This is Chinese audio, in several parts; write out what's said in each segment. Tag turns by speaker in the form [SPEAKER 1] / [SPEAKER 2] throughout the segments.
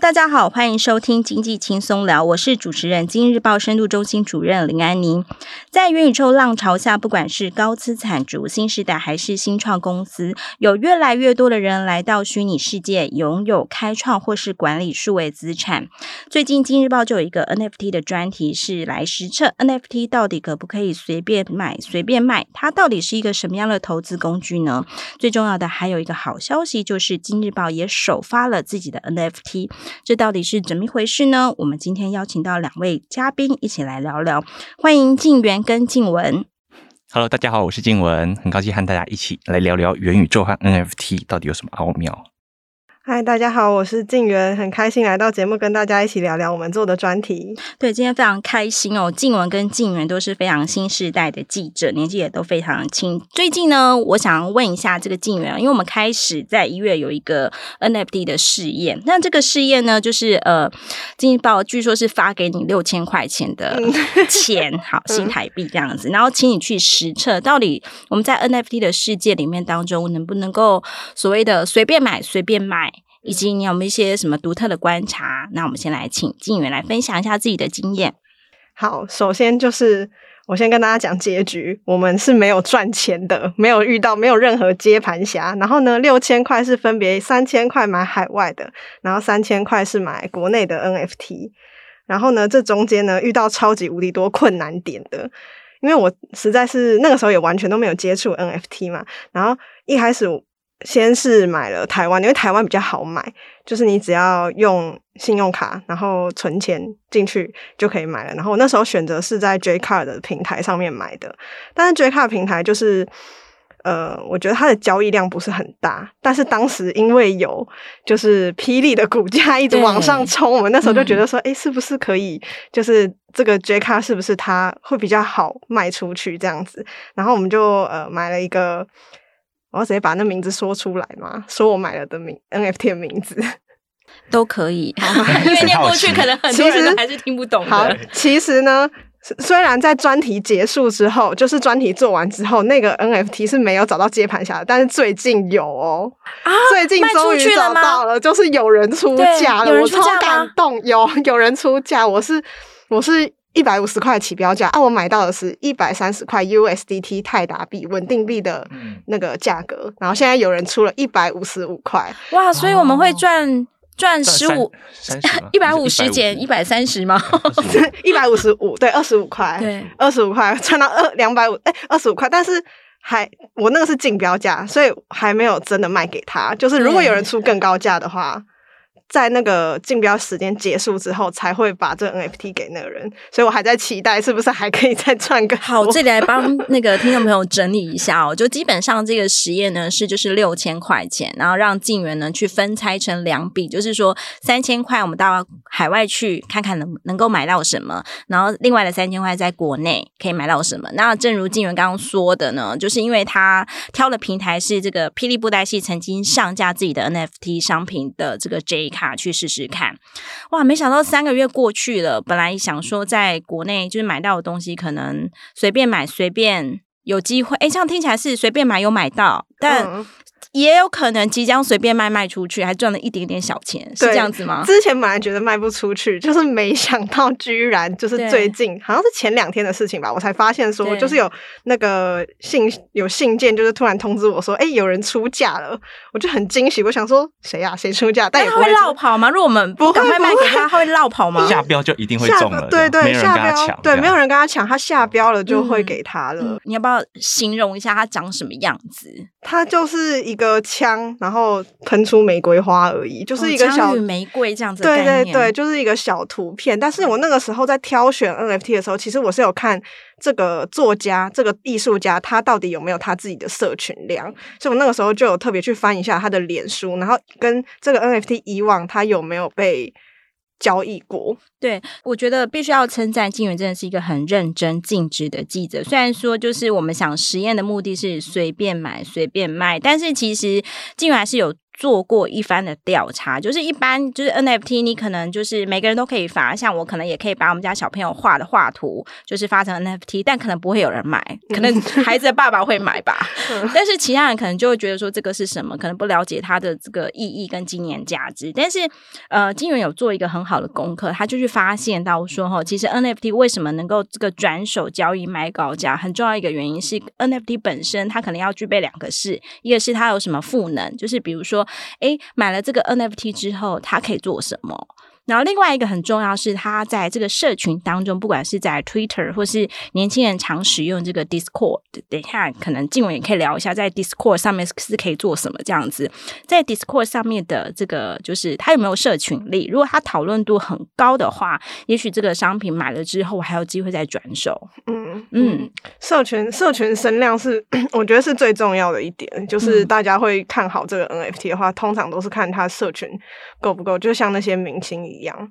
[SPEAKER 1] 大家好，欢迎收听经济轻松聊，我是主持人，今日报深度中心主任林安妮。在元宇宙浪潮下，不管是高资产族、新时代还是新创公司，有越来越多的人来到虚拟世界，拥有开创或是管理数位资产。最近，今日报就有一个 NFT 的专题，是来实测 NFT 到底可不可以随便买、随便卖？它到底是一个什么样的投资工具呢？最重要的还有一个好消息，就是今日报也首发了自己的 NFT。这到底是怎么一回事呢？我们今天邀请到两位嘉宾一起来聊聊，欢迎静源跟静文。
[SPEAKER 2] Hello，大家好，我是静文，很高兴和大家一起来聊聊元宇宙和 NFT 到底有什么奥妙。
[SPEAKER 3] 嗨，大家好，我是静源，很开心来到节目跟大家一起聊聊我们做的专题。
[SPEAKER 1] 对，今天非常开心哦。静文跟静源都是非常新时代的记者，年纪也都非常轻。最近呢，我想问一下这个静源，因为我们开始在一月有一个 NFT 的试验，那这个试验呢，就是呃，经济报据说是发给你六千块钱的钱，嗯、好，新台币这样子，然后请你去实测，到底我们在 NFT 的世界里面当中，能不能够所谓的随便买、随便卖。以及你有没有一些什么独特的观察？那我们先来请静远来分享一下自己的经验。
[SPEAKER 3] 好，首先就是我先跟大家讲结局，我们是没有赚钱的，没有遇到没有任何接盘侠。然后呢，六千块是分别三千块买海外的，然后三千块是买国内的 NFT。然后呢，这中间呢遇到超级无敌多困难点的，因为我实在是那个时候也完全都没有接触 NFT 嘛。然后一开始。先是买了台湾，因为台湾比较好买，就是你只要用信用卡，然后存钱进去就可以买了。然后我那时候选择是在 JCar 的平台上面买的，但是 JCar 平台就是，呃，我觉得它的交易量不是很大。但是当时因为有就是霹雳的股价一直往上冲，我们那时候就觉得说，诶、嗯欸，是不是可以，就是这个 JCar 是不是它会比较好卖出去这样子？然后我们就呃买了一个。我要直接把那名字说出来吗？说我买了的名 NFT 的名字
[SPEAKER 1] 都可以，因为念过去可能很多人还是听不懂的。
[SPEAKER 3] 好，其实呢，虽然在专题结束之后，就是专题做完之后，那个 NFT 是没有找到接盘侠的，但是最近有哦，啊、最近终于找到了，就是有人出价了，我超感动，有有人出价，我是我是。一百五十块起标价啊！我买到的是一百三十块 USDT 泰达币稳定币的那个价格，嗯、然后现在有人出了一百五十五块，
[SPEAKER 1] 哇！所以我们会赚赚十五 一百五十减一百三十吗？
[SPEAKER 3] 一百五十五对，二十五块对，二十五块赚到二两百五哎，二十五块，但是还我那个是竞标价，所以还没有真的卖给他。就是如果有人出更高价的话。在那个竞标时间结束之后，才会把这 NFT 给那个人，所以我还在期待是不是还可以再赚个
[SPEAKER 1] 好。这里来帮那个听众朋友整理一下哦，就基本上这个实验呢是就是六千块钱，然后让敬原呢去分拆成两笔，就是说三千块我们到海外去看看能能够买到什么，然后另外的三千块在国内可以买到什么。那正如敬原刚刚说的呢，就是因为他挑的平台是这个霹雳布袋戏曾经上架自己的 NFT 商品的这个 J 卡。去试试看，哇！没想到三个月过去了，本来想说在国内就是买到的东西，可能随便买随便有机会。哎，这样听起来是随便买有买到，但。嗯也有可能即将随便卖卖出去，还赚了一点点小钱，是这样子吗？
[SPEAKER 3] 之前本来觉得卖不出去，就是没想到居然就是最近好像是前两天的事情吧，我才发现说就是有那个信有信件，就是突然通知我说，哎、欸，有人出价了，我就很惊喜。我想说谁呀？谁出价？但也不会
[SPEAKER 1] 落跑吗？如果我们不赶快卖给他，他会落跑吗？
[SPEAKER 2] 下标就一定会中了，
[SPEAKER 3] 对对，下标对，没有人跟他抢，
[SPEAKER 2] 他
[SPEAKER 3] 下标了就会给他了、嗯。
[SPEAKER 1] 你要不要形容一下他长什么样子？
[SPEAKER 3] 他就是一个枪。然后喷出玫瑰花而已，就是一个小、
[SPEAKER 1] 哦、玫瑰这样子。
[SPEAKER 3] 对对对，就是一个小图片。但是我那个时候在挑选 NFT 的时候，其实我是有看这个作家、这个艺术家，他到底有没有他自己的社群量。所以我那个时候就有特别去翻一下他的脸书，然后跟这个 NFT 以往他有没有被。交易过，
[SPEAKER 1] 对，我觉得必须要称赞金源，真的是一个很认真尽职的记者。虽然说，就是我们想实验的目的是随便买随便卖，但是其实金源还是有做过一番的调查，就是一般就是 NFT，你可能就是每个人都可以发，像我可能也可以把我们家小朋友画的画图，就是发成 NFT，但可能不会有人买，可能孩子的爸爸会买吧。但是其他人可能就会觉得说这个是什么，可能不了解它的这个意义跟纪念价值。但是呃，金源有做一个很好的功课，他就去发现到说哈，其实 NFT 为什么能够这个转手交易卖高价，很重要一个原因是 NFT 本身它可能要具备两个事，一个是它有什么赋能，就是比如说。诶，买了这个 NFT 之后，他可以做什么？然后另外一个很重要是，它在这个社群当中，不管是在 Twitter 或是年轻人常使用这个 Discord，等一下可能静文也可以聊一下，在 Discord 上面是可以做什么这样子。在 Discord 上面的这个，就是它有没有社群力？如果它讨论度很高的话，也许这个商品买了之后，还有机会再转手。嗯
[SPEAKER 3] 嗯，社群社群声量是 我觉得是最重要的一点，就是大家会看好这个 NFT 的话，通常都是看它社群够不够，就像那些明星一样，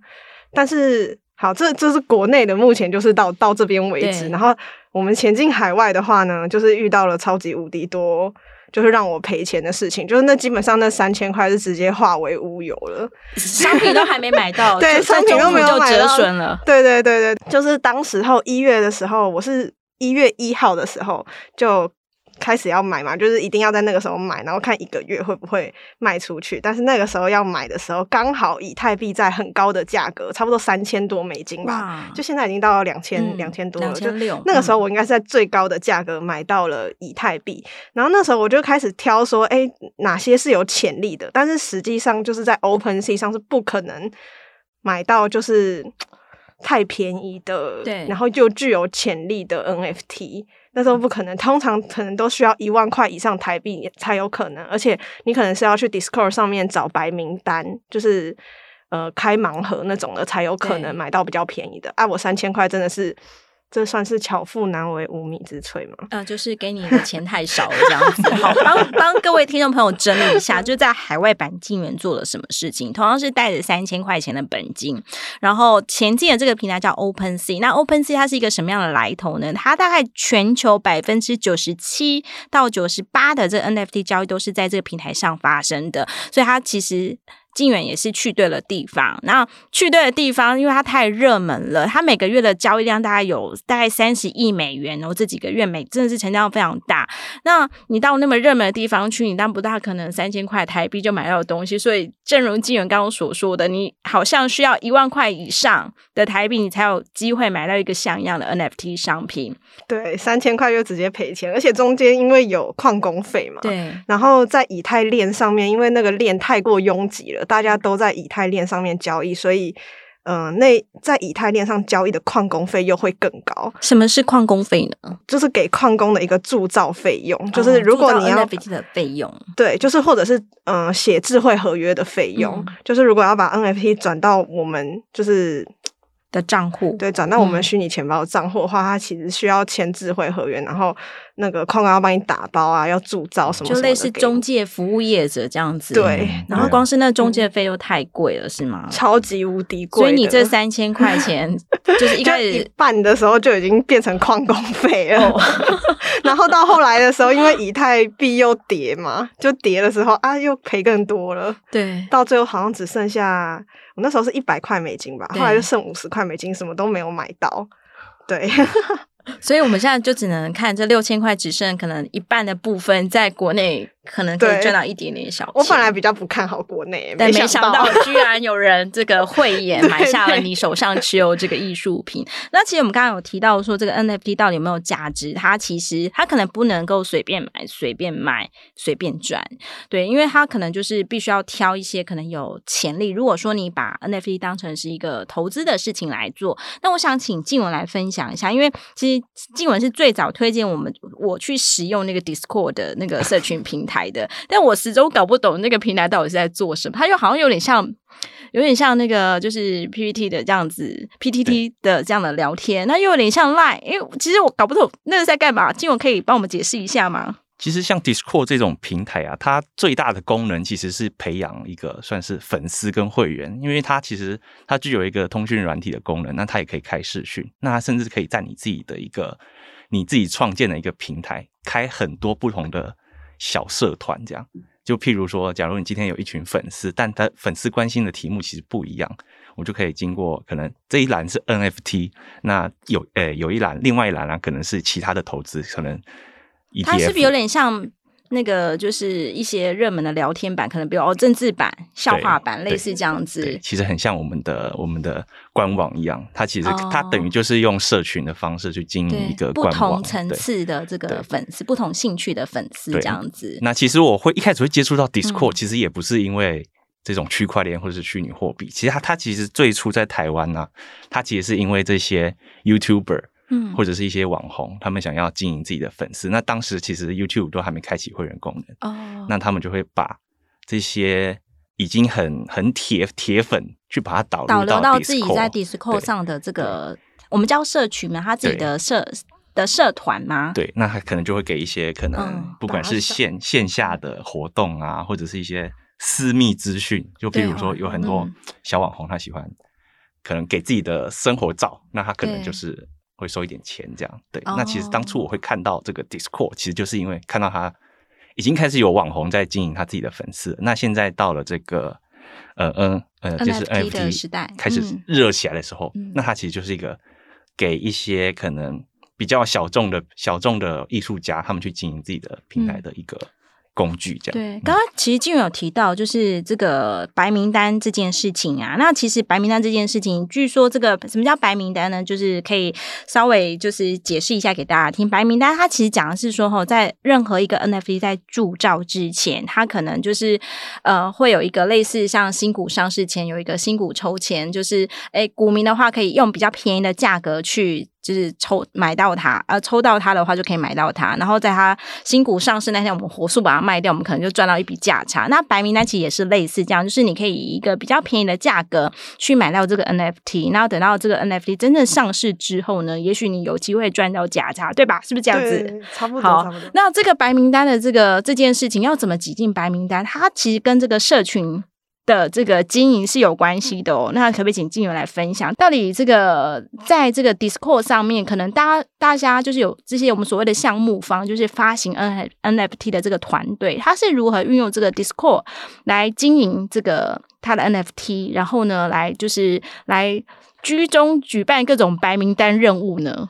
[SPEAKER 3] 但是好，这这是国内的，目前就是到到这边为止。然后我们前进海外的话呢，就是遇到了超级无敌多，就是让我赔钱的事情，就是那基本上那三千块是直接化为乌有了，
[SPEAKER 1] 商品都还没买到，
[SPEAKER 3] 对，商品都没有买到，
[SPEAKER 1] 折损了。
[SPEAKER 3] 对对对对，就是当时候一月的时候，我是一月一号的时候就。开始要买嘛，就是一定要在那个时候买，然后看一个月会不会卖出去。但是那个时候要买的时候，刚好以太币在很高的价格，差不多三千多美金吧，就现在已经到了两千两千多了。就那个时候我应该是在最高的价格买到了以太币，嗯、然后那时候我就开始挑说，哎，哪些是有潜力的？但是实际上就是在 OpenSea 上是不可能买到，就是太便宜的，对，然后又具有潜力的 NFT。那时候不可能，通常可能都需要一万块以上台币才有可能，而且你可能是要去 Discord 上面找白名单，就是呃开盲盒那种的，才有可能买到比较便宜的。啊，我三千块真的是。这算是巧妇难为无米之炊吗？
[SPEAKER 1] 呃，就是给你的钱太少了这样子。好，帮帮各位听众朋友整理一下，就在海外版金元做了什么事情？同样是带着三千块钱的本金，然后前进的这个平台叫 OpenSea。那 OpenSea 它是一个什么样的来头呢？它大概全球百分之九十七到九十八的这 NFT 交易都是在这个平台上发生的，所以它其实。金元也是去对了地方，然后去对的地方，因为它太热门了，它每个月的交易量大概有大概三十亿美元，然后这几个月每真的是成交量非常大。那你到那么热门的地方去，你当不大可能三千块台币就买到的东西，所以正如金元刚刚所说的，你好像需要一万块以上的台币，你才有机会买到一个像样的 NFT 商品。
[SPEAKER 3] 对，三千块就直接赔钱，而且中间因为有矿工费嘛，
[SPEAKER 1] 对，
[SPEAKER 3] 然后在以太链上面，因为那个链太过拥挤了。大家都在以太链上面交易，所以，嗯、呃，那在以太链上交易的矿工费又会更高。
[SPEAKER 1] 什么是矿工费呢？
[SPEAKER 3] 就是给矿工的一个铸造费用，就是如果你要
[SPEAKER 1] NFT 的费用，
[SPEAKER 3] 对，就是或者是嗯、呃、写智慧合约的费用，嗯、就是如果要把 NFT 转到我们就是。
[SPEAKER 1] 的账户
[SPEAKER 3] 对，转到我们虚拟钱包的账户的话，嗯、它其实需要签智慧合约，然后那个矿工要帮你打包啊，要铸造什么，
[SPEAKER 1] 就类似中介服务业者这样子。
[SPEAKER 3] 对，
[SPEAKER 1] 然后光是那中介费又太贵了，嗯、是吗？
[SPEAKER 3] 超级无敌贵，
[SPEAKER 1] 所以你这三千块钱 就是一开始
[SPEAKER 3] 一半的时候就已经变成矿工费了，然后到后来的时候，因为以太币又跌嘛，就跌的时候啊，又赔更多了。
[SPEAKER 1] 对，
[SPEAKER 3] 到最后好像只剩下。我那时候是一百块美金吧，后来就剩五十块美金，什么都没有买到。对，
[SPEAKER 1] 所以我们现在就只能看这六千块，只剩可能一半的部分在国内。可能可以赚到一点点小钱。
[SPEAKER 3] 我本来比较不看好国内，
[SPEAKER 1] 但
[SPEAKER 3] 没
[SPEAKER 1] 想到居然有人这个慧眼 买下了你手上持有这个艺术品。那其实我们刚刚有提到说，这个 NFT 到底有没有价值？它其实它可能不能够随便买、随便卖、随便赚。对，因为它可能就是必须要挑一些可能有潜力。如果说你把 NFT 当成是一个投资的事情来做，那我想请静文来分享一下，因为其实静文是最早推荐我们我去使用那个 Discord 的那个社群平台。台的，但我始终搞不懂那个平台到底是在做什么。它又好像有点像，有点像那个就是 PPT 的这样子，PTT 的这样的聊天，那又有点像 Line。因为其实我搞不懂那是在干嘛。金文可以帮我们解释一下吗？
[SPEAKER 2] 其实像 Discord 这种平台啊，它最大的功能其实是培养一个算是粉丝跟会员，因为它其实它具有一个通讯软体的功能，那它也可以开视讯，那它甚至可以在你自己的一个你自己创建的一个平台开很多不同的。小社团这样，就譬如说，假如你今天有一群粉丝，但他粉丝关心的题目其实不一样，我就可以经过可能这一栏是 NFT，那有呃有一栏另外一栏呢、啊、可能是其他的投资，可能 ETF，
[SPEAKER 1] 它是不是有点像？那个就是一些热门的聊天版，可能比如哦政治版、笑话版，类似这样子。
[SPEAKER 2] 其实很像我们的我们的官网一样，它其实、哦、它等于就是用社群的方式去经营一个官网，
[SPEAKER 1] 不同层次的这个粉丝，不同兴趣的粉丝这样子。
[SPEAKER 2] 那其实我会一开始会接触到 Discord，、嗯、其实也不是因为这种区块链或者是虚拟货币，其实它它其实最初在台湾呢、啊，它其实是因为这些 YouTuber。嗯，或者是一些网红，他们想要经营自己的粉丝，那当时其实 YouTube 都还没开启会员功能哦，那他们就会把这些已经很很铁铁粉去把它导
[SPEAKER 1] 导流到自己在 Discord 上的这个我们叫社群嘛，他自己的社的社团吗？
[SPEAKER 2] 对，那他可能就会给一些可能不管是线、嗯、线下的活动啊，或者是一些私密资讯，就比如说有很多小网红他喜欢可能给自己的生活照，那他可能就是。会收一点钱，这样对。Oh. 那其实当初我会看到这个 Discord，其实就是因为看到他已经开始有网红在经营他自己的粉丝。那现在到了这个呃嗯呃，就是 NFT
[SPEAKER 1] 的时代
[SPEAKER 2] 开始热起来的时候，嗯、那他其实就是一个给一些可能比较小众的小众的艺术家，他们去经营自己的平台的一个。嗯工具这样
[SPEAKER 1] 对，刚刚其实静远有提到，就是这个白名单这件事情啊。那其实白名单这件事情，据说这个什么叫白名单呢？就是可以稍微就是解释一下给大家听。白名单它其实讲的是说，哈，在任何一个 NFT 在铸造之前，它可能就是呃会有一个类似像新股上市前有一个新股抽签，就是哎股民的话可以用比较便宜的价格去。就是抽买到它，呃，抽到它的话就可以买到它。然后在它新股上市那天，我们火速把它卖掉，我们可能就赚到一笔价差。那白名单其实也是类似这样，就是你可以以一个比较便宜的价格去买到这个 NFT，然后等到这个 NFT 真正上市之后呢，也许你有机会赚到价差，对吧？是不是这样子？
[SPEAKER 3] 差不多。
[SPEAKER 1] 好。那这个白名单的这个这件事情要怎么挤进白名单？它其实跟这个社群。的这个经营是有关系的哦，那可不可以请静友来分享，到底这个在这个 Discord 上面，可能大家大家就是有这些我们所谓的项目方，就是发行 N NFT 的这个团队，他是如何运用这个 Discord 来经营这个他的 NFT，然后呢，来就是来居中举办各种白名单任务呢？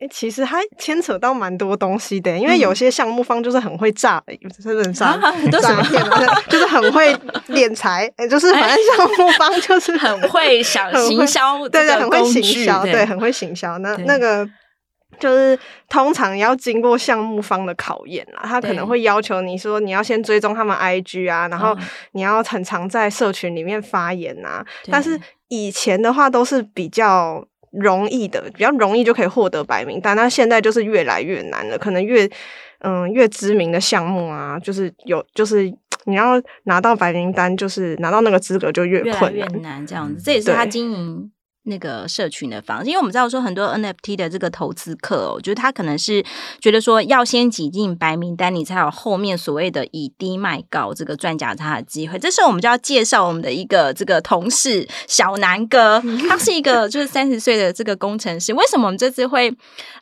[SPEAKER 3] 哎、欸，其实还牵扯到蛮多东西的，因为有些项目方就是很会诈，真的诈诈骗，就是很会敛财。哎，就是反正项目方就是
[SPEAKER 1] 很会想行销，
[SPEAKER 3] 对对，很会行销，对，很会行销。那那个就是通常要经过项目方的考验啦，他可能会要求你说你要先追踪他们 IG 啊，然后你要很常在社群里面发言啊。但是以前的话都是比较。容易的，比较容易就可以获得白名单，那现在就是越来越难了。可能越嗯越知名的项目啊，就是有就是 你要拿到白名单，就是拿到那个资格就越困难，
[SPEAKER 1] 越难这样子。这也是他经营。那个社群的方式，因为我们知道说很多 NFT 的这个投资客，哦，就是他可能是觉得说要先挤进白名单，你才有后面所谓的以低卖高这个赚价差的机会。这时候我们就要介绍我们的一个这个同事小南哥，他是一个就是三十岁的这个工程师。为什么我们这次会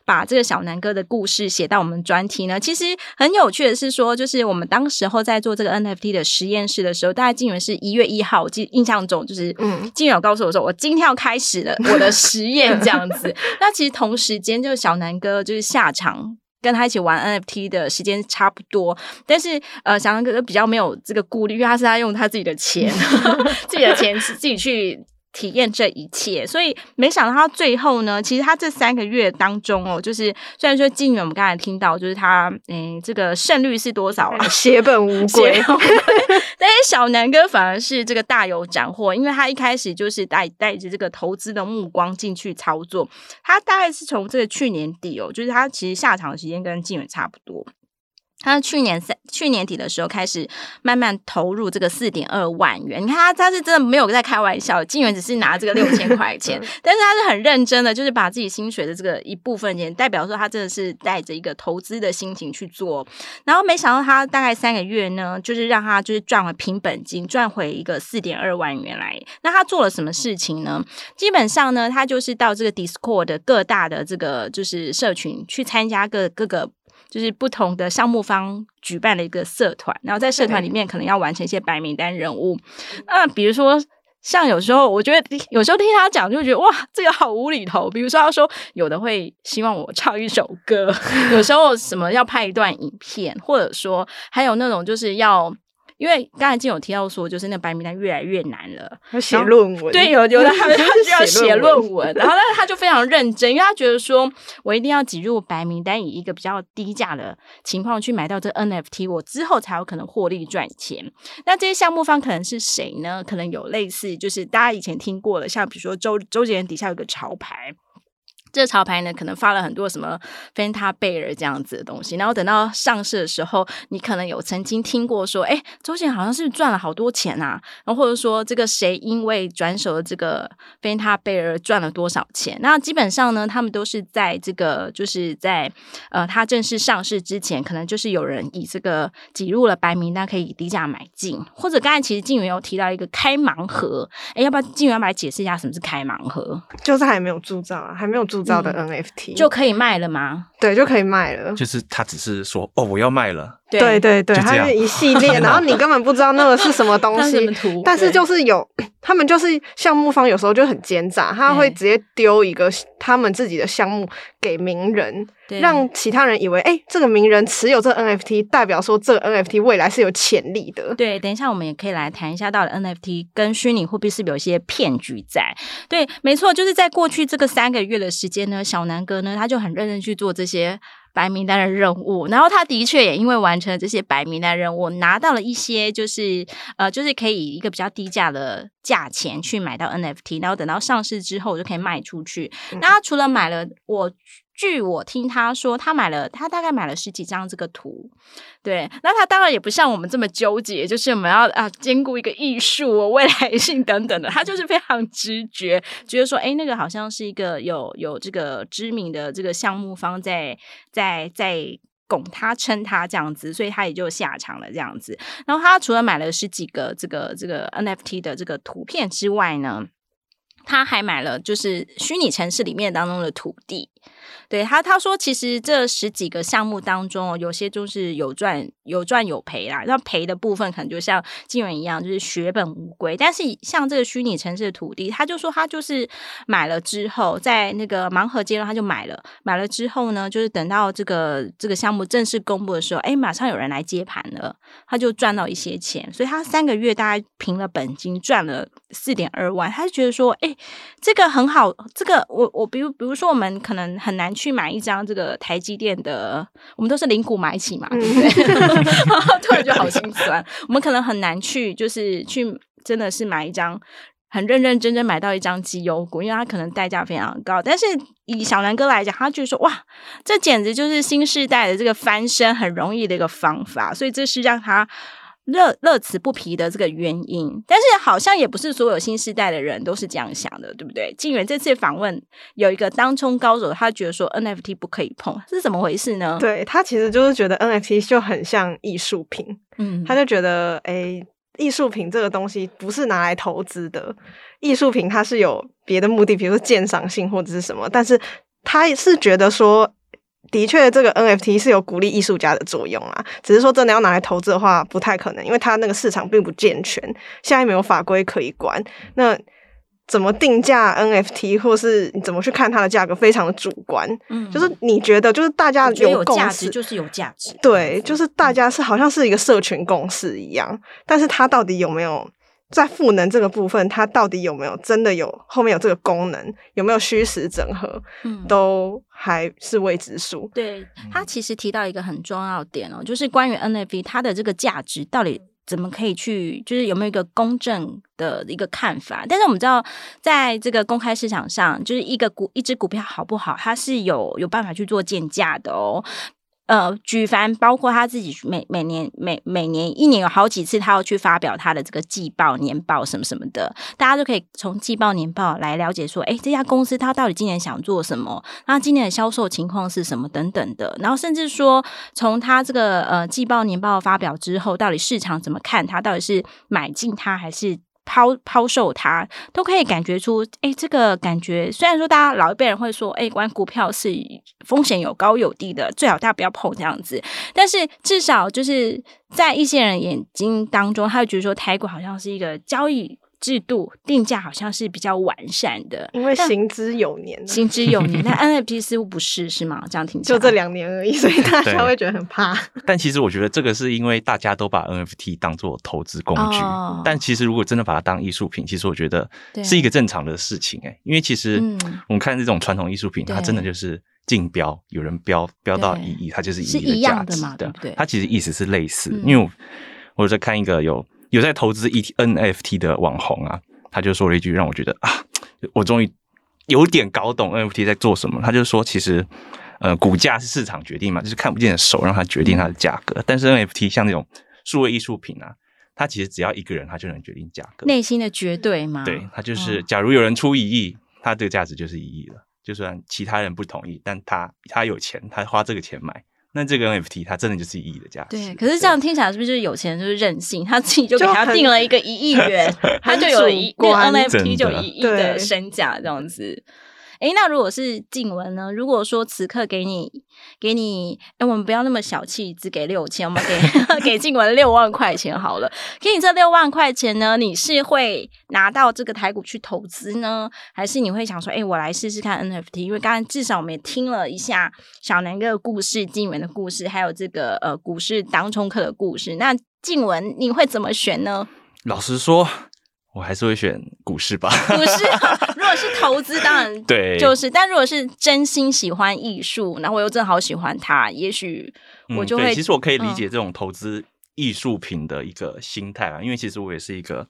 [SPEAKER 1] 把这个小南哥的故事写到我们专题呢？其实很有趣的是说，就是我们当时候在做这个 NFT 的实验室的时候，大家进园是一月一号，我记印象中就是嗯，进园有告诉我说，我今天要开始。我的实验这样子，那其实同时间就是小南哥就是下场跟他一起玩 NFT 的时间差不多，但是呃，小南哥比较没有这个顾虑，因为他是他用他自己的钱，自己的钱自己去。体验这一切，所以没想到他最后呢，其实他这三个月当中哦，就是虽然说静远我们刚才听到，就是他诶这个胜率是多少啊？
[SPEAKER 3] 血本无归。
[SPEAKER 1] 但是小南哥反而是这个大有斩获，因为他一开始就是带带着这个投资的目光进去操作，他大概是从这个去年底哦，就是他其实下场的时间跟静远差不多。他去年三去年底的时候开始慢慢投入这个四点二万元，你看他他是真的没有在开玩笑，金元只是拿这个六千 块钱，但是他是很认真的，就是把自己薪水的这个一部分钱，代表说他真的是带着一个投资的心情去做，然后没想到他大概三个月呢，就是让他就是赚回平本金，赚回一个四点二万元来。那他做了什么事情呢？基本上呢，他就是到这个 Discord 的各大的这个就是社群去参加各各个。就是不同的项目方举办的一个社团，然后在社团里面可能要完成一些白名单任务。那比如说，像有时候我觉得有时候听他讲，就觉得哇，这个好无厘头。比如说，他说有的会希望我唱一首歌，有时候什么要拍一段影片，或者说还有那种就是要。因为刚才金有提到说，就是那白名单越来越难了，
[SPEAKER 3] 要写论文。
[SPEAKER 1] 对，有有的他 他就要写论文，然后但是他就非常认真，因为他觉得说我一定要挤入白名单，以一个比较低价的情况去买到这 NFT，我之后才有可能获利赚钱。那这些项目方可能是谁呢？可能有类似，就是大家以前听过的，像比如说周周杰伦底下有个潮牌。这潮牌呢，可能发了很多什么 Fanta Bear 这样子的东西，然后等到上市的时候，你可能有曾经听过说，哎，周杰好像是赚了好多钱啊，然后或者说这个谁因为转手了这个 Fanta Bear 赚了多少钱？那基本上呢，他们都是在这个就是在呃，它正式上市之前，可能就是有人以这个挤入了白名单，可以低价买进，或者刚才其实静媛有提到一个开盲盒，哎，要不要静媛要不要来解释一下什么是开盲盒？
[SPEAKER 3] 就是还没有铸造啊，还没有铸。造的 NFT、嗯、
[SPEAKER 1] 就可以卖了吗？
[SPEAKER 3] 对，就可以卖了。
[SPEAKER 2] 就是他只是说哦，我要卖了。
[SPEAKER 3] 对对对，它是一系列，然后你根本不知道那个是什么东西，但是就是有他们就是项目方有时候就很奸诈，他会直接丢一个他们自己的项目给名人，让其他人以为哎、欸，这个名人持有这个 NFT，代表说这个 NFT 未来是有潜力的。
[SPEAKER 1] 对，等一下我们也可以来谈一下，到底 NFT 跟虚拟货币是不是有一些骗局在？对，没错，就是在过去这个三个月的时间呢，小南哥呢他就很认真去做这些。白名单的任务，然后他的确也因为完成了这些白名单任务，拿到了一些就是呃，就是可以以一个比较低价的价钱去买到 NFT，然后等到上市之后就可以卖出去。嗯、那他除了买了我。据我听他说，他买了，他大概买了十几张这个图，对。那他当然也不像我们这么纠结，就是我们要啊兼顾一个艺术、未来性等等的。他就是非常直觉，觉得说，哎，那个好像是一个有有这个知名的这个项目方在在在拱他、撑他这样子，所以他也就下场了这样子。然后他除了买了十几个这个这个 NFT 的这个图片之外呢，他还买了就是虚拟城市里面当中的土地。对他，他说其实这十几个项目当中，有些就是有赚有赚有赔啦。那赔的部分可能就像金源一样，就是血本无归。但是像这个虚拟城市的土地，他就说他就是买了之后，在那个盲盒阶段他就买了，买了之后呢，就是等到这个这个项目正式公布的时候，哎，马上有人来接盘了，他就赚到一些钱。所以他三个月大概凭了本金赚了四点二万，他就觉得说，哎，这个很好，这个我我比如比如说我们可能很难。去买一张这个台积电的，我们都是零股买起嘛，对不对？突然就好心酸。我们可能很难去，就是去真的是买一张很认认真真买到一张绩优股，因为它可能代价非常高。但是以小南哥来讲，他就说哇，这简直就是新世代的这个翻身很容易的一个方法，所以这是让他。乐乐此不疲的这个原因，但是好像也不是所有新时代的人都是这样想的，对不对？静媛这次访问有一个当冲高手，他觉得说 NFT 不可以碰，是怎么回事呢？
[SPEAKER 3] 对，他其实就是觉得 NFT 就很像艺术品，嗯，他就觉得诶，艺术品这个东西不是拿来投资的，艺术品它是有别的目的，比如说鉴赏性或者是什么，但是他是觉得说。的确，这个 NFT 是有鼓励艺术家的作用啊，只是说真的要拿来投资的话，不太可能，因为它那个市场并不健全，现在没有法规可以管。那怎么定价 NFT，或是你怎么去看它的价格，非常的主观。嗯，就是你觉得，就是大家有价值，
[SPEAKER 1] 就是有价值。
[SPEAKER 3] 对，就是大家是好像是一个社群共识一样，但是它到底有没有？在赋能这个部分，它到底有没有真的有后面有这个功能？有没有虚实整合？嗯，都还是未知数。
[SPEAKER 1] 对，他其实提到一个很重要的点哦，就是关于 NFT 它的这个价值到底怎么可以去，就是有没有一个公正的一个看法？但是我们知道，在这个公开市场上，就是一个股一只股票好不好，它是有有办法去做建价的哦。呃，举凡包括他自己每每年每每年一年有好几次，他要去发表他的这个季报、年报什么什么的，大家就可以从季报、年报来了解说，哎，这家公司他到底今年想做什么？那今年的销售情况是什么等等的。然后甚至说，从他这个呃季报、年报发表之后，到底市场怎么看他？到底是买进他还是？抛抛售它，都可以感觉出，哎，这个感觉虽然说大家老一辈人会说，哎，玩股票是风险有高有低的，最好大家不要碰这样子，但是至少就是在一些人眼睛当中，他会觉得说台股好像是一个交易。制度定价好像是比较完善的，
[SPEAKER 3] 因为行之有年，
[SPEAKER 1] 行之有年。但 NFT 似乎不是，是吗？这样听起来
[SPEAKER 3] 就这两年而已，所以大家会觉得很怕。
[SPEAKER 2] 但其实我觉得这个是因为大家都把 NFT 当做投资工具，哦。但其实如果真的把它当艺术品，其实我觉得是一个正常的事情哎。因为其实我们看这种传统艺术品，它真的就是竞标，有人标标到一亿，它就是一亿的价值的，对不对？它其实意思是类似。嗯、因为我我在看一个有。有在投资 E N F T 的网红啊，他就说了一句让我觉得啊，我终于有点搞懂 NFT 在做什么。他就说，其实呃，股价是市场决定嘛，就是看不见的手让它决定它的价格。但是 NFT 像那种数位艺术品啊，它其实只要一个人，他就能决定价格。
[SPEAKER 1] 内心的绝对吗？
[SPEAKER 2] 对，他就是，假如有人出一亿，它这个价值就是一亿了。就算其他人不同意，但他他有钱，他花这个钱买。那这个 NFT 它真的就是一亿的价值。对，
[SPEAKER 1] 可是这样听起来是不是就是有钱人就是任性？他自己就给他定了一个一亿元，他就有了一个 NFT 就一亿的身价这样子。诶，那如果是静文呢？如果说此刻给你，给你，诶，我们不要那么小气，只给六千，我们给 给静文六万块钱好了。给你这六万块钱呢，你是会拿到这个台股去投资呢，还是你会想说，诶，我来试试看 NFT？因为刚才至少我们也听了一下小南哥的故事、静文的故事，还有这个呃股市当冲客的故事。那静文，你会怎么选呢？
[SPEAKER 2] 老实说。我还是会选股市吧。
[SPEAKER 1] 股市，如果是投资，当然 对，就是。但如果是真心喜欢艺术，然后我又正好喜欢它，也许我就会、
[SPEAKER 2] 嗯。其实我可以理解这种投资艺术品的一个心态啊、嗯，因为其实我也是一个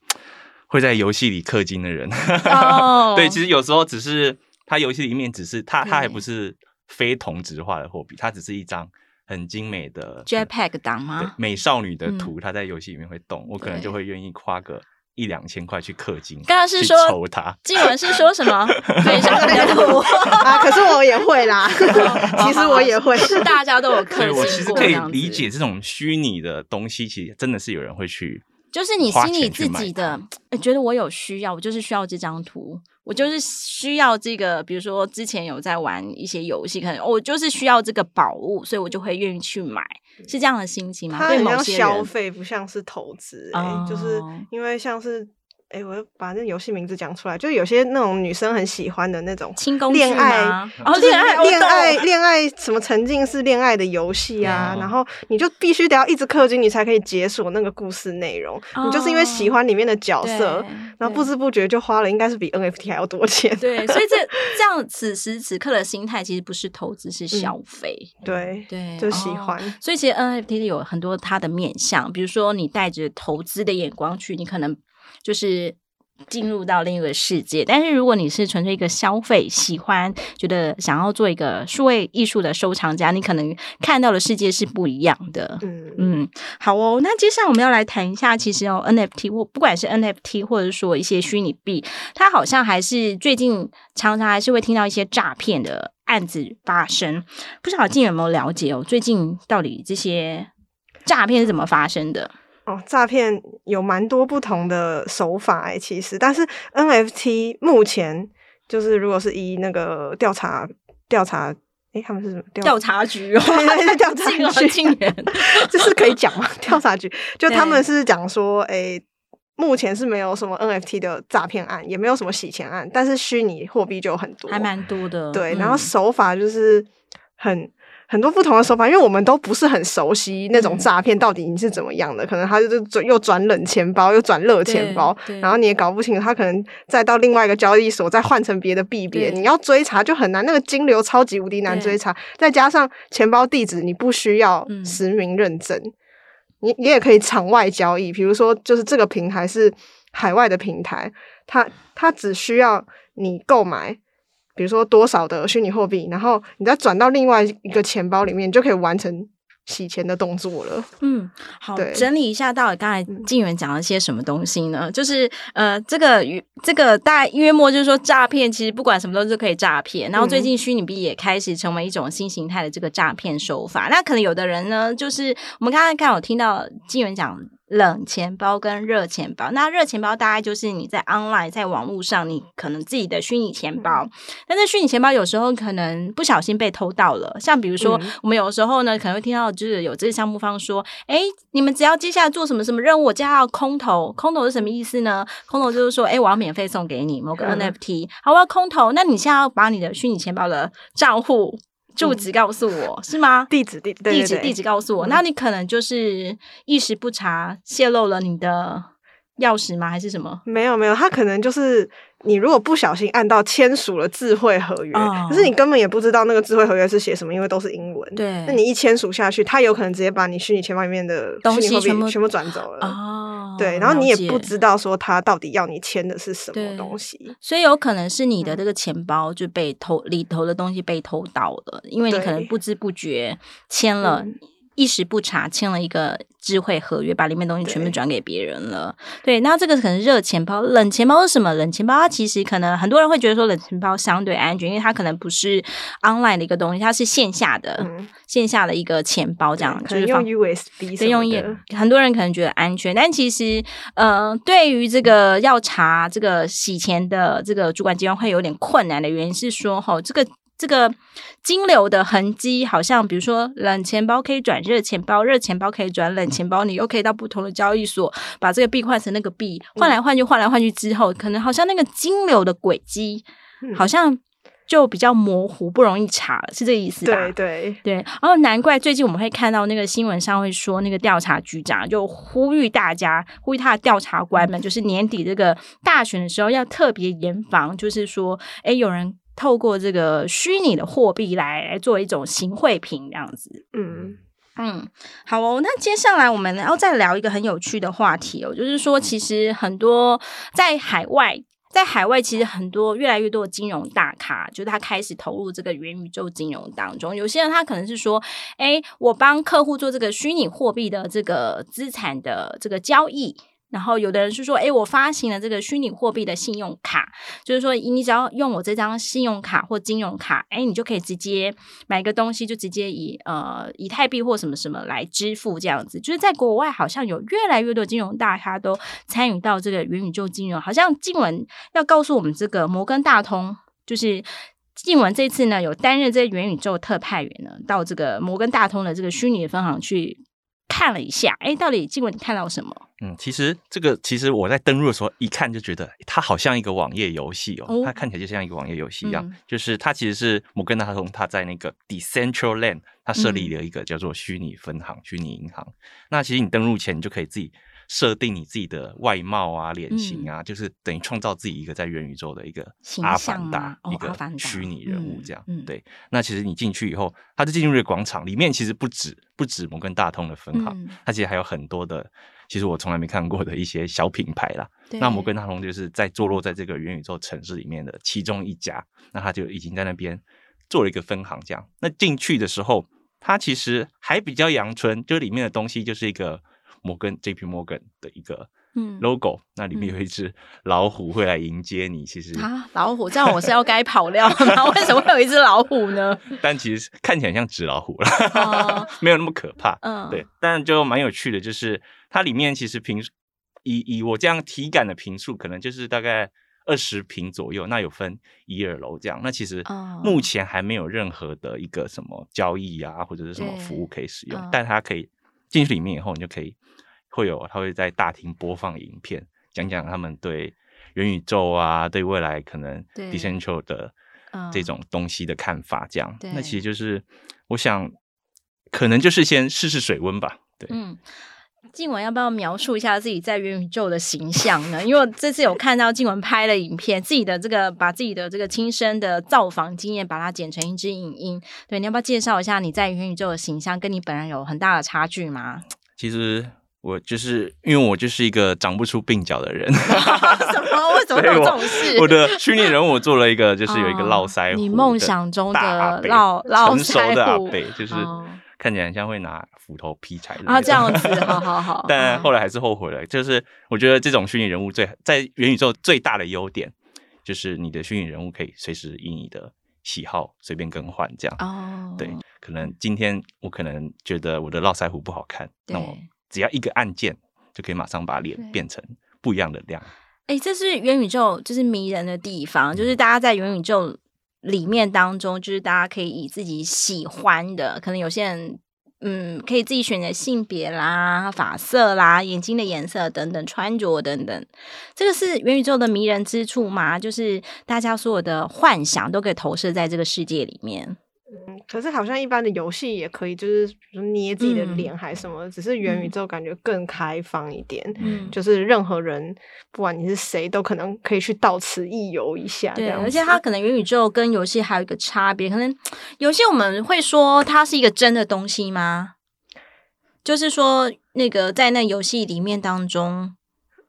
[SPEAKER 2] 会在游戏里氪金的人。哦、对，其实有时候只是它游戏里面只是它，它还不是非同质化的货币，它只是一张很精美的
[SPEAKER 1] JPEG 档吗？
[SPEAKER 2] 美少女的图，它在游戏里面会动，嗯、我可能就会愿意花个。一两千块去氪金，
[SPEAKER 1] 刚刚是说抽他，静文是说什么？对，上个年度
[SPEAKER 3] 啊，可是我也会啦，其实我也会，
[SPEAKER 1] 是大家都有氪金过。
[SPEAKER 2] 我其实可以理解这种虚拟的东西，其实真的是有人会去，
[SPEAKER 1] 就是你心里自己的，欸，觉得我有需要，我就是需要这张图。我就是需要这个，比如说之前有在玩一些游戏，可能我就是需要这个宝物，所以我就会愿意去买，是这样的心情吗？
[SPEAKER 3] 它很像消费，不像是投资，欸，oh. 就是因为像是。哎、欸，我把那游戏名字讲出来，就是有些那种女生很喜欢的那种恋爱，哦，恋爱，恋爱，恋爱，什么沉浸式恋爱的游戏啊、嗯，然后你就必须得要一直氪金，你才可以解锁那个故事内容、哦。你就是因为喜欢里面的角色，然后不知不觉就花了，应该是比 NFT 还要多钱。
[SPEAKER 1] 对，所以这 这样此时此刻的心态其实不是投资，是消费、
[SPEAKER 3] 嗯。对对，就喜欢。哦、
[SPEAKER 1] 所以其实 NFT 有很多它的面向，比如说你带着投资的眼光去，你可能。就是进入到另一个世界，但是如果你是纯粹一个消费，喜欢觉得想要做一个数位艺术的收藏家，你可能看到的世界是不一样的。嗯嗯，好哦，那接下来我们要来谈一下，其实哦，NFT 或不管是 NFT 或者说一些虚拟币，它好像还是最近常常还是会听到一些诈骗的案子发生。不知道静有没有了解哦？最近到底这些诈骗是怎么发生的？
[SPEAKER 3] 哦，诈骗有蛮多不同的手法哎，其实，但是 NFT 目前就是，如果是以那个调查调查，哎，他们是什么
[SPEAKER 1] 调查局 哦？
[SPEAKER 3] 调查 局，这是可以讲吗？调查局就他们是讲说，哎，目前是没有什么 NFT 的诈骗案，也没有什么洗钱案，但是虚拟货币就有很多，
[SPEAKER 1] 还蛮多的。
[SPEAKER 3] 对，然后手法就是很。很多不同的手法，因为我们都不是很熟悉那种诈骗到底你是怎么样的，嗯、可能他就是转又转冷钱包，又转热钱包，然后你也搞不清楚，他可能再到另外一个交易所再换成别的币别，你要追查就很难，那个金流超级无敌难追查，再加上钱包地址你不需要实名认证，嗯、你你也可以场外交易，比如说就是这个平台是海外的平台，它它只需要你购买。比如说多少的虚拟货币，然后你再转到另外一个钱包里面，就可以完成洗钱的动作了。
[SPEAKER 1] 嗯，好，整理一下到底刚才静源讲了些什么东西呢？嗯、就是呃，这个这个大概约莫就是说诈骗，其实不管什么东西都可以诈骗。然后最近虚拟币也开始成为一种新形态的这个诈骗手法。那可能有的人呢，就是我们刚才看我听到静源讲。冷钱包跟热钱包，那热钱包大概就是你在 online 在网络上，你可能自己的虚拟钱包，嗯、但是虚拟钱包有时候可能不小心被偷到了。像比如说，嗯、我们有时候呢，可能会听到就是有这个项目方说，哎，你们只要接下来做什么什么任务，我就要空投。空投是什么意思呢？空投就是说，哎，我要免费送给你某个 NFT，、嗯、好，我要空投，那你现在要把你的虚拟钱包的账户。住址告诉我、嗯、是吗？
[SPEAKER 3] 地址地址地址
[SPEAKER 1] 地址告诉我，那你可能就是一时不察泄露了你的钥匙吗？还是什么？
[SPEAKER 3] 没有没有，他可能就是。你如果不小心按到签署了智慧合约，可是你根本也不知道那个智慧合约是写什么，因为都是英文。
[SPEAKER 1] 对，
[SPEAKER 3] 那你一签署下去，他有可能直接把你虚拟钱包里面的东西全部全部转走了。哦，对，然后你也不知道说他到底要你签的是什么东西，
[SPEAKER 1] 所以有可能是你的这个钱包就被偷，里头的东西被偷到了，因为你可能不知不觉签了。一时不察，签了一个智慧合约，把里面东西全部转给别人了。对，对，那这个可能热钱包，冷钱包是什么？冷钱包它其实可能很多人会觉得说冷钱包相对安全，因为它可能不是 online 的一个东西，它是线下的，嗯、线下的一个钱包，这样就是
[SPEAKER 3] 用 USB，
[SPEAKER 1] 对，用很多人可能觉得安全，但其实呃，对于这个要查这个洗钱的这个主管机关会有点困难的原因是说，吼这个。这个金流的痕迹，好像比如说冷钱包可以转热钱包，热钱包可以转冷钱包，你又可以到不同的交易所把这个币换成那个币，换来换去，换来换去之后，可能好像那个金流的轨迹好像就比较模糊，不容易查了，是这个意思吧？
[SPEAKER 3] 对对
[SPEAKER 1] 对。然后难怪最近我们会看到那个新闻上会说，那个调查局长就呼吁大家，呼吁他的调查官们，就是年底这个大选的时候要特别严防，就是说，哎，有人。透过这个虚拟的货币来来做一种行贿品这样子，嗯嗯，好哦。那接下来我们要再聊一个很有趣的话题哦，就是说，其实很多在海外，在海外其实很多越来越多的金融大咖，就是他开始投入这个元宇宙金融当中。有些人他可能是说，哎，我帮客户做这个虚拟货币的这个资产的这个交易。然后有的人是说，诶，我发行了这个虚拟货币的信用卡，就是说你只要用我这张信用卡或金融卡，诶，你就可以直接买个东西，就直接以呃以太币或什么什么来支付，这样子。就是在国外，好像有越来越多金融大咖都参与到这个元宇宙金融。好像静文要告诉我们，这个摩根大通，就是静文这次呢有担任这个元宇宙特派员呢，到这个摩根大通的这个虚拟分行去。看了一下，哎，到底静文你看到什么？
[SPEAKER 2] 嗯，其实这个其实我在登录的时候一看就觉得它好像一个网页游戏哦，哦它看起来就像一个网页游戏一样，嗯、就是它其实是摩根大通，它在那个 Decentraland 它设立了一个叫做虚拟分行、嗯、虚拟银行。那其实你登录前，你就可以自己。设定你自己的外貌啊、脸型啊，嗯、就是等于创造自己一个在元宇宙的一个阿凡达，一个虚拟人物这样。对，那其实你进去以后，它就进入了广场，里面其实不止不止摩根大通的分行，嗯、它其实还有很多的，其实我从来没看过的一些小品牌啦。那摩根大通就是在坐落在这个元宇宙城市里面的其中一家，那它就已经在那边做了一个分行这样。那进去的时候，它其实还比较阳春，就里面的东西就是一个。摩根 J P Morgan 的一个 logo，、嗯、那里面有一只老虎会来迎接你。其实
[SPEAKER 1] 啊，老虎这样我是要该跑掉吗？为什么会有一只老虎呢？
[SPEAKER 2] 但其实看起来像纸老虎了，哦、没有那么可怕。嗯，对，但就蛮有趣的，就是它里面其实平以以我这样体感的平数，可能就是大概二十平左右。那有分一二楼这样。那其实目前还没有任何的一个什么交易啊，或者是什么服务可以使用，嗯、但它可以进去里面以后，你就可以。会有，他会在大厅播放影片，讲讲他们对元宇宙啊，对未来可能 decentral 的这种东西的看法。这样，嗯、那其实就是我想，可能就是先试试水温吧。对，
[SPEAKER 1] 嗯，静文要不要描述一下自己在元宇宙的形象呢？因为我这次有看到静文拍了影片，自己的这个把自己的这个亲身的造访经验，把它剪成一支影音。对，你要不要介绍一下你在元宇宙的形象，跟你本人有很大的差距吗？
[SPEAKER 2] 其实。我就是因为我就是一个长不出鬓角的人，
[SPEAKER 1] 什么？为什么有这种事？
[SPEAKER 2] 我的虚拟人物我做了一个，就是有一个络腮胡，
[SPEAKER 1] 你梦想中的络络腮胡，成熟的阿伯，
[SPEAKER 2] 就是看起来很像会拿斧头劈柴的
[SPEAKER 1] 啊，这样子，好好好。
[SPEAKER 2] 但后来还是后悔了，就是我觉得这种虚拟人物最在元宇宙最大的优点，就是你的虚拟人物可以随时以你的喜好随便更换，这样哦。对，可能今天我可能觉得我的络腮胡不好看，那我。只要一个按键就可以马上把脸变成不一样的亮。
[SPEAKER 1] 哎，这是元宇宙就是迷人的地方，就是大家在元宇宙里面当中，就是大家可以以自己喜欢的，可能有些人。嗯，可以自己选择性别啦、发色啦、眼睛的颜色等等、穿着等等，这个是元宇宙的迷人之处吗？就是大家所有的幻想都可以投射在这个世界里面。
[SPEAKER 3] 嗯，可是好像一般的游戏也可以，就是比如捏自己的脸还是什么，嗯、只是元宇宙感觉更开放一点。嗯，就是任何人，不管你是谁，都可能可以去到此一游一下。
[SPEAKER 1] 对，而且它可能元宇宙跟游戏还有一个差别，可能游戏我们会说它是一个真的东西吗？就是说，那个在那游戏里面当中。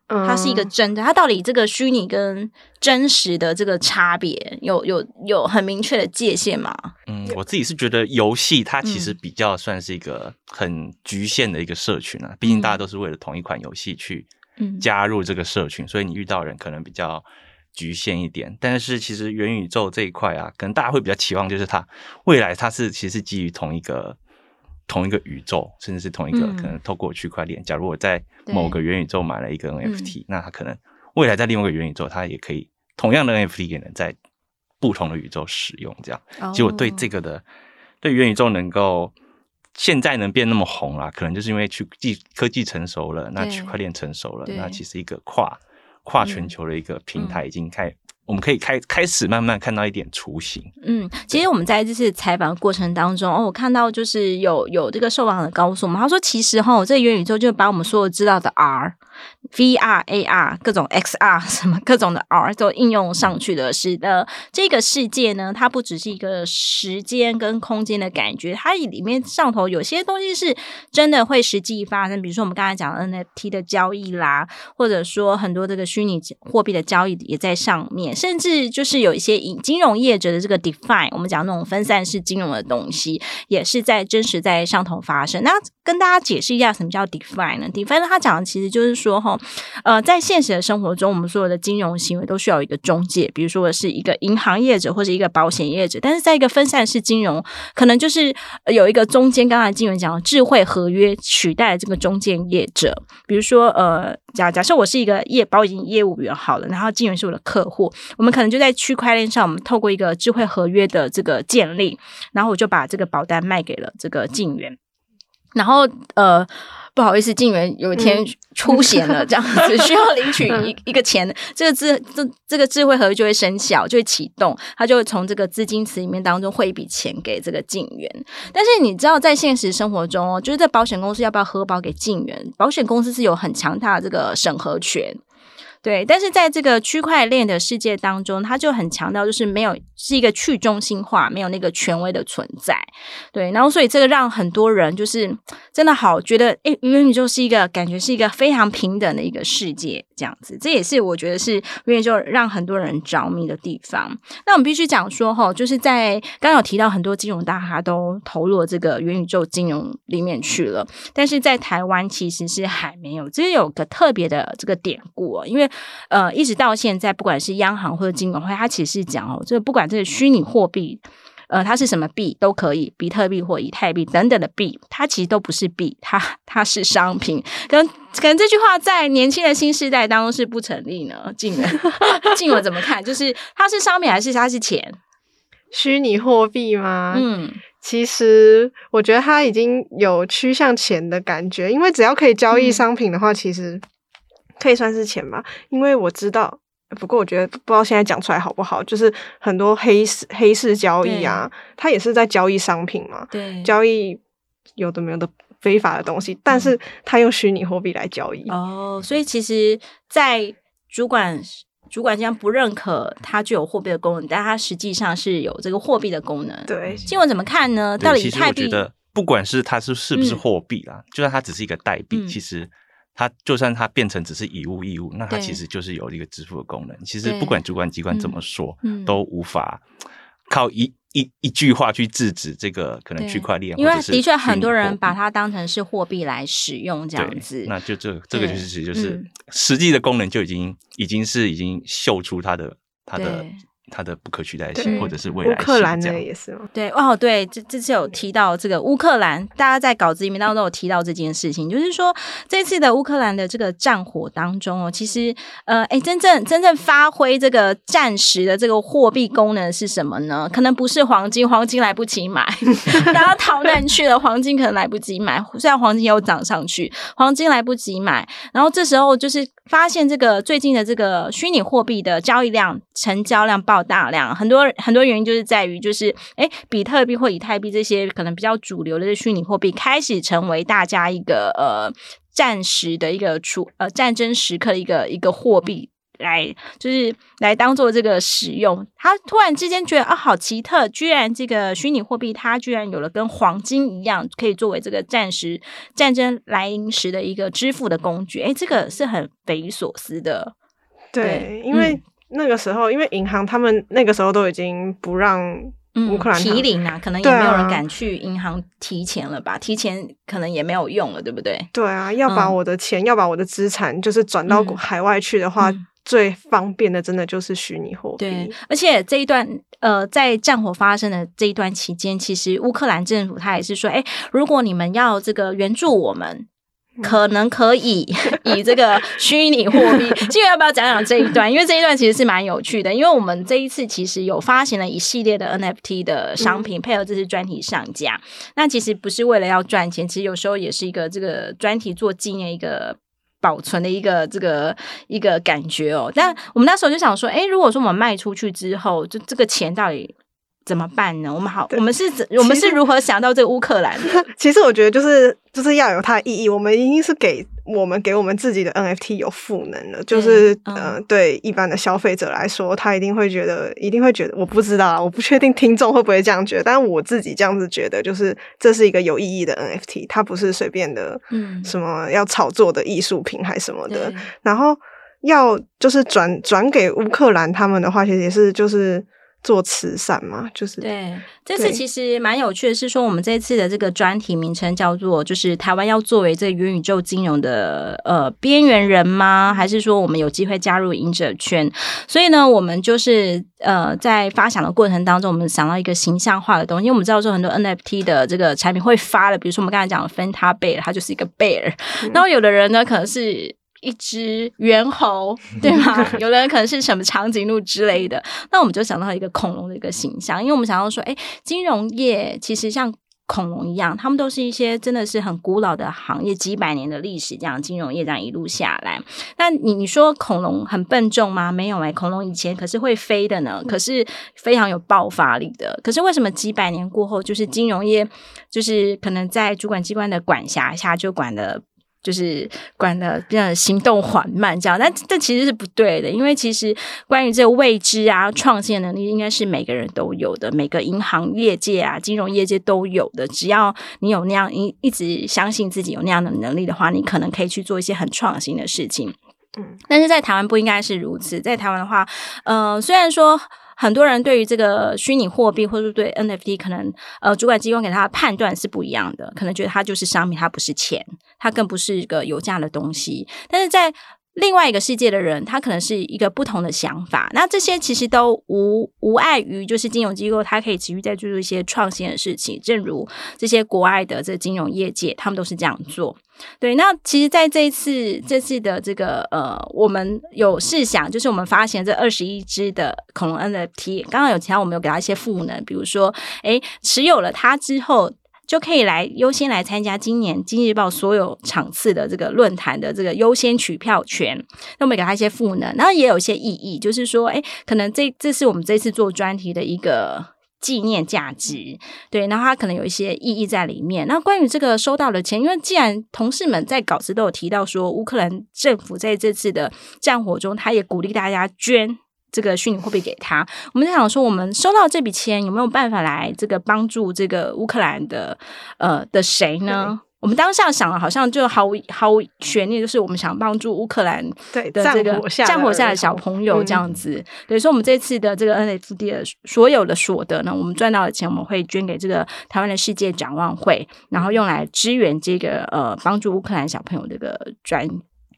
[SPEAKER 1] 它是一个真的，它到底这个虚拟跟真实的这个差别有有有很明确的界限吗？
[SPEAKER 2] 嗯，我自己是觉得游戏它其实比较算是一个很局限的一个社群啊，嗯、毕竟大家都是为了同一款游戏去加入这个社群，嗯、所以你遇到人可能比较局限一点。但是其实元宇宙这一块啊，可能大家会比较期望就是它未来它是其实基于同一个。同一个宇宙，甚至是同一个，可能透过区块链。嗯、假如我在某个元宇宙买了一个 NFT，那它可能未来在另外一个元宇宙，它也可以同样的 NFT 也能在不同的宇宙使用。这样，其实我对这个的，对元宇宙能够现在能变那么红啊，可能就是因为去技科技成熟了，那区块链成熟了，那其实一个跨跨全球的一个平台已经开。我们可以开开始慢慢看到一点雏形。
[SPEAKER 1] 嗯，其实我们在这次采访过程当中，哦，我看到就是有有这个受访的告诉我们，他说其实哈，这个元宇宙就把我们所有知道的 R。VR、AR 各种 XR 什么各种的 R 都应用上去的，使得这个世界呢，它不只是一个时间跟空间的感觉，它里面上头有些东西是真的会实际发生，比如说我们刚才讲的 NFT 的交易啦，或者说很多这个虚拟货币的交易也在上面，甚至就是有一些以金融业者的这个 DeFi，我们讲那种分散式金融的东西，也是在真实在上头发生。那跟大家解释一下什么叫 DeFi 呢？DeFi 呢，它讲的其实就是说说哈。呃，在现实的生活中，我们所有的金融行为都需要一个中介，比如说是一个银行业者或者一个保险业者。但是在一个分散式金融，可能就是有一个中间。刚才金源讲的智慧合约取代这个中间业者。比如说，呃，假假设我是一个业保险业务员好了，然后金源是我的客户，我们可能就在区块链上，我们透过一个智慧合约的这个建立，然后我就把这个保单卖给了这个静文，然后呃。不好意思，静源有一天出险了，这样子 需要领取一一个钱，这个智这这个智慧合约就会生效，就会启动，它就会从这个资金池里面当中汇一笔钱给这个静源。但是你知道，在现实生活中哦，就是在保险公司要不要核保给静源，保险公司是有很强大的这个审核权。对，但是在这个区块链的世界当中，它就很强调，就是没有是一个去中心化，没有那个权威的存在。对，然后所以这个让很多人就是真的好觉得，诶，元宇宙是一个感觉是一个非常平等的一个世界，这样子，这也是我觉得是元宇宙让很多人着迷的地方。那我们必须讲说，哈，就是在刚刚有提到很多金融大咖都投入了这个元宇宙金融里面去了，但是在台湾其实是还没有，这有个特别的这个典故哦，因为。呃，一直到现在，不管是央行或者金管会，它其实是讲哦，这个不管这个虚拟货币，呃，它是什么币都可以，比特币或以太币等等的币，它其实都不是币，它它是商品。可能可能这句话在年轻的新世代当中是不成立呢。静文，静文怎么看？就是它是商品还是它是钱？
[SPEAKER 3] 虚拟货币吗？嗯，其实我觉得它已经有趋向钱的感觉，因为只要可以交易商品的话，嗯、其实。可以算是钱吧，因为我知道，不过我觉得不知道现在讲出来好不好，就是很多黑市黑市交易啊，它也是在交易商品嘛，对，交易有的没有的非法的东西，但是它用虚拟货币来交易。
[SPEAKER 1] 哦，所以其实，在主管主管这样不认可它具有货币的功能，但它实际上是有这个货币的功能。
[SPEAKER 3] 对，
[SPEAKER 1] 静文怎么看呢？到底以太币，
[SPEAKER 2] 不管是它是是不是货币啦，嗯、就算它只是一个代币，嗯、其实。它就算它变成只是以物易物，那它其实就是有一个支付的功能。其实不管主管机关怎么说，嗯、都无法靠一一一句话去制止这个可能区块链。
[SPEAKER 1] 因为的确很多人把它当成是货币来使用，这样子。
[SPEAKER 2] 那就这这个就是就是实际的功能就已经已经是已经秀出它的它的它的不可取代性，或者是未来
[SPEAKER 3] 乌克兰的也是吗？
[SPEAKER 1] 对哦，对，这这次有提到这个乌克兰，大家在稿子里面当中都有提到这件事情，就是说这次的乌克兰的这个战火当中哦，其实呃，哎，真正真正发挥这个战时的这个货币功能是什么呢？可能不是黄金，黄金来不及买，大家逃难去了，黄金可能来不及买，虽然黄金有涨上去，黄金来不及买，然后这时候就是发现这个最近的这个虚拟货币的交易量、成交量爆大量，很多很多原因就是在于，就是诶比特币或以太币这些可能比较主流的虚拟货币开始成为大家一个呃暂时的一个处呃战争时刻的一个一个货币来，就是来当做这个使用。他突然之间觉得啊，好奇特，居然这个虚拟货币它居然有了跟黄金一样，可以作为这个战时战争来临时的一个支付的工具。诶这个是很匪夷所思的。
[SPEAKER 3] 对，对因为。嗯那个时候，因为银行他们那个时候都已经不让乌克兰、嗯、提领
[SPEAKER 1] 啊，可能也没有人敢去银行提钱了吧？啊、提钱可能也没有用了，对不对？
[SPEAKER 3] 对啊，要把我的钱，嗯、要把我的资产，就是转到海外去的话，嗯、最方便的真的就是虚拟货币。
[SPEAKER 1] 对，而且这一段呃，在战火发生的这一段期间，其实乌克兰政府他也是说，哎，如果你们要这个援助我们。可能可以 以这个虚拟货币，这个要不要讲讲这一段？因为这一段其实是蛮有趣的，因为我们这一次其实有发行了一系列的 NFT 的商品，配合这次专题上架。那其实不是为了要赚钱，其实有时候也是一个这个专题做纪念一个保存的一个这个一个感觉哦。但我们那时候就想说，哎，如果说我们卖出去之后，就这个钱到底？怎么办呢？我们好，我们是怎，我们是如何想到这个乌克兰的？
[SPEAKER 3] 其实我觉得就是就是要有它的意义。我们一定是给我们给我们自己的 NFT 有赋能的，就是嗯、呃，对一般的消费者来说，他一定会觉得，一定会觉得，我不知道，我不确定听众会不会这样觉得，但我自己这样子觉得，就是这是一个有意义的 NFT，它不是随便的，嗯，什么要炒作的艺术品还是什么的。对然后要就是转转给乌克兰他们的话，其实也是就是。做慈善嘛，就是
[SPEAKER 1] 对。这次其实蛮有趣的，是说我们这次的这个专题名称叫做“就是台湾要作为这个元宇宙金融的呃边缘人吗？还是说我们有机会加入赢者圈？”所以呢，我们就是呃在发想的过程当中，我们想到一个形象化的东西。因为我们知道说很多 NFT 的这个产品会发的，比如说我们刚才讲的 Fanta Bear，它就是一个 bear。嗯、然后有的人呢，可能是。一只猿猴，对吗？有的人可能是什么长颈鹿之类的，那我们就想到一个恐龙的一个形象，因为我们想要说，哎，金融业其实像恐龙一样，他们都是一些真的是很古老的行业，几百年的历史，这样金融业这样一路下来。那你你说恐龙很笨重吗？没有哎、欸，恐龙以前可是会飞的呢，可是非常有爆发力的。可是为什么几百年过后，就是金融业就是可能在主管机关的管辖下就管的？就是管的比较行动缓慢，这样，但这其实是不对的，因为其实关于这个未知啊、创新能力，应该是每个人都有的，每个银行业界啊、金融业界都有的。只要你有那样一一直相信自己有那样的能力的话，你可能可以去做一些很创新的事情。嗯，但是在台湾不应该是如此。在台湾的话，呃，虽然说。很多人对于这个虚拟货币，或者对 NFT，可能呃主管机关给他的判断是不一样的，可能觉得它就是商品，它不是钱，它更不是一个有价的东西。但是在另外一个世界的人，他可能是一个不同的想法。那这些其实都无无碍于，就是金融机构它可以持续在做一些创新的事情。正如这些国外的这金融业界，他们都是这样做。对，那其实在这一次这次的这个呃，我们有试想，就是我们发现这二十一只的恐龙 NFT，刚刚有提到我们有给他一些赋能，比如说，诶，持有了它之后。就可以来优先来参加今年《经济日报》所有场次的这个论坛的这个优先取票权。那我们给他一些赋能，然后也有一些意义，就是说，哎，可能这这是我们这次做专题的一个纪念价值，对。然后它可能有一些意义在里面。那关于这个收到的钱，因为既然同事们在稿子都有提到说，乌克兰政府在这次的战火中，他也鼓励大家捐。这个虚拟货币给他，我们在想说，我们收到这笔钱有没有办法来这个帮助这个乌克兰的呃的谁呢？我们当下想了，好像就毫无毫无悬念，就是我们想帮助乌克兰的这个战火下的小朋友这样子。对，所以，我们这次的这个 NFT 的所有的所得呢，我们赚到的钱，我们会捐给这个台湾的世界展望会，然后用来支援这个呃帮助乌克兰小朋友这个专。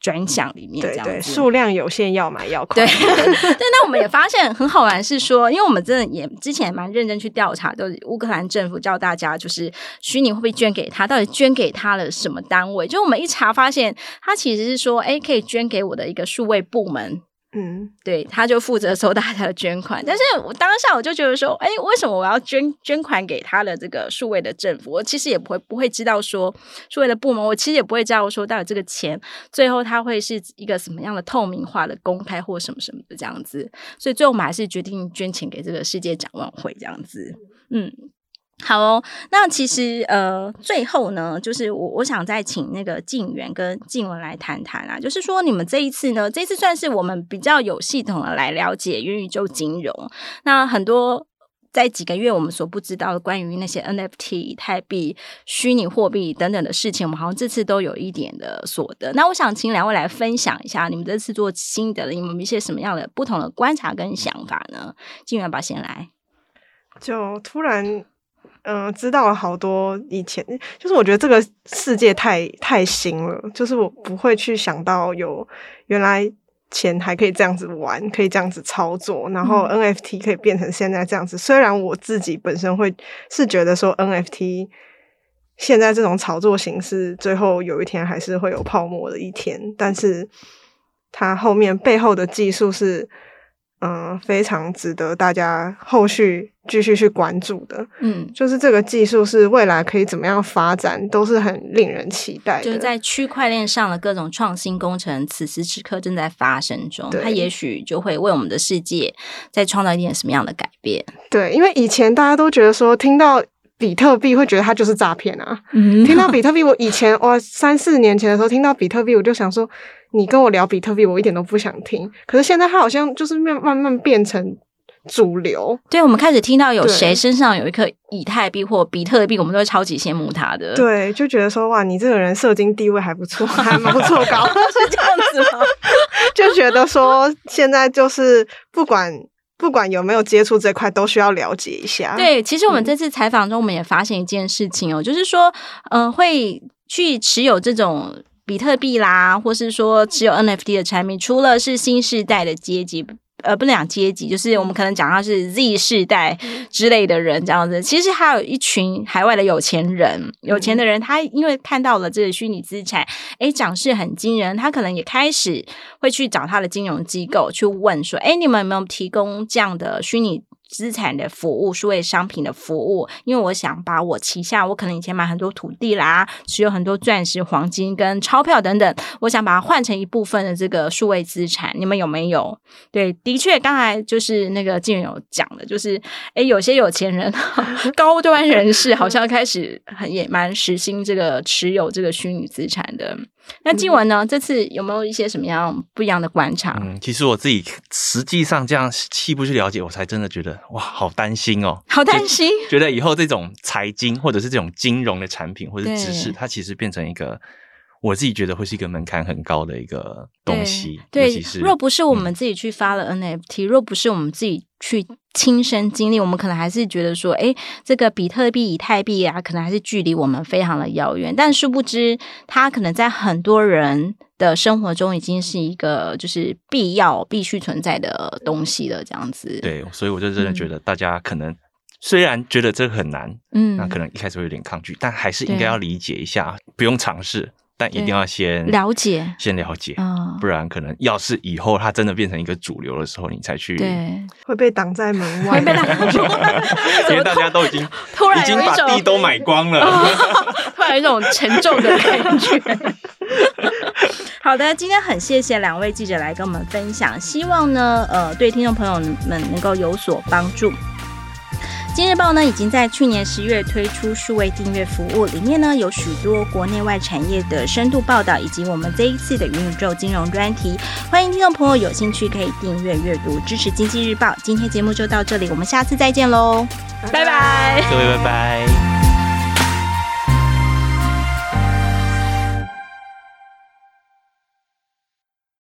[SPEAKER 1] 专项里面，这样。
[SPEAKER 3] 对对，数量有限，要买要快。
[SPEAKER 1] 对 但，那我们也发现很好玩，是说，因为我们真的也之前蛮认真去调查，就是乌克兰政府叫大家就是虚拟货币捐给他，到底捐给他了什么单位？就我们一查发现，他其实是说，哎，可以捐给我的一个数位部门。嗯，对，他就负责收大家的捐款，但是我当下我就觉得说，哎，为什么我要捐捐款给他的这个数位的政府？我其实也不会不会知道说数位的部门，我其实也不会知道说到底这个钱最后他会是一个什么样的透明化的公开或什么什么的这样子，所以最后我们还是决定捐钱给这个世界展望会这样子，嗯。好哦，那其实呃，最后呢，就是我我想再请那个静源跟静文来谈谈啊，就是说你们这一次呢，这次算是我们比较有系统的来了解元宇宙金融。那很多在几个月我们所不知道的关于那些 NFT、以太币、虚拟货币等等的事情，我们好像这次都有一点的所得。那我想请两位来分享一下你们这次做心得的，你们一些什么样的不同的观察跟想法呢？静源吧，先来，
[SPEAKER 3] 就突然。嗯、呃，知道了好多以前，就是我觉得这个世界太太新了，就是我不会去想到有原来钱还可以这样子玩，可以这样子操作，然后 NFT 可以变成现在这样子。嗯、虽然我自己本身会是觉得说 NFT 现在这种炒作形式，最后有一天还是会有泡沫的一天，但是它后面背后的技术是。嗯，非常值得大家后续继续去关注的。嗯，就是这个技术是未来可以怎么样发展，都是很令人期待的。
[SPEAKER 1] 就是在区块链上的各种创新工程，此时此刻正在发生中。它也许就会为我们的世界再创造一点什么样的改变。
[SPEAKER 3] 对，因为以前大家都觉得说，听到比特币会觉得它就是诈骗啊。嗯，听到比特币，我以前哇三四年前的时候听到比特币，我就想说。你跟我聊比特币，我一点都不想听。可是现在，它好像就是慢慢慢变成主流。
[SPEAKER 1] 对，我们开始听到有谁身上有一颗以太币或比特币，我们都会超级羡慕他的。
[SPEAKER 3] 对，就觉得说哇，你这个人社经地位还不错，还蛮不错高，
[SPEAKER 1] 是这样子吗？
[SPEAKER 3] 就觉得说现在就是不管不管有没有接触这块，都需要了解一下。
[SPEAKER 1] 对，其实我们这次采访中，我们也发现一件事情哦，嗯、就是说，嗯、呃，会去持有这种。比特币啦，或是说持有 NFT 的产品，除了是新世代的阶级，呃，不能讲阶级，就是我们可能讲到是 Z 世代之类的人这样子。其实还有一群海外的有钱人，有钱的人，他因为看到了这个虚拟资产，诶，涨势很惊人，他可能也开始会去找他的金融机构去问说，诶，你们有没有提供这样的虚拟资产的服务，数位商品的服务，因为我想把我旗下，我可能以前买很多土地啦，持有很多钻石、黄金跟钞票等等，我想把它换成一部分的这个数位资产，你们有没有？对，的确，刚才就是那个静媛有讲的，就是诶，有些有钱人、高端人士好像开始很也蛮实行这个持有这个虚拟资产的。那静文呢？嗯、这次有没有一些什么样不一样的观察？
[SPEAKER 2] 嗯，其实我自己实际上这样细部去了解，我才真的觉得哇，好担心哦，
[SPEAKER 1] 好担心，
[SPEAKER 2] 觉得以后这种财经或者是这种金融的产品或者知识，它其实变成一个。我自己觉得会是一个门槛很高的一个东西，对，
[SPEAKER 1] 若不是我们自己去发了 NFT，、嗯、若不是我们自己去亲身经历，我们可能还是觉得说，哎，这个比特币、以太币啊，可能还是距离我们非常的遥远。但殊不知，它可能在很多人的生活中已经是一个就是必要、必须存在的东西了。这样子，
[SPEAKER 2] 对，所以我就真的觉得大家可能虽然觉得这个很难，嗯，那可能一开始会有点抗拒，但还是应该要理解一下，不用尝试。但一定要先
[SPEAKER 1] 了解，
[SPEAKER 2] 先了解，不然可能要是以后它真的变成一个主流的时候，你才去，
[SPEAKER 3] 对，会被挡在门外，
[SPEAKER 1] 被挡在门外，
[SPEAKER 2] 因为大家都已经突然已经把地都买光了，
[SPEAKER 1] 突然有一种沉重的感觉。好的，今天很谢谢两位记者来跟我们分享，希望呢，呃，对听众朋友们能够有所帮助。今日报呢，已经在去年十月推出数位订阅服务，里面呢有许多国内外产业的深度报道，以及我们这一次的元宇宙金融专题。欢迎听众朋友有兴趣可以订阅阅读，支持经济日报。今天节目就到这里，我们下次再见喽，拜拜，
[SPEAKER 2] 各位拜拜。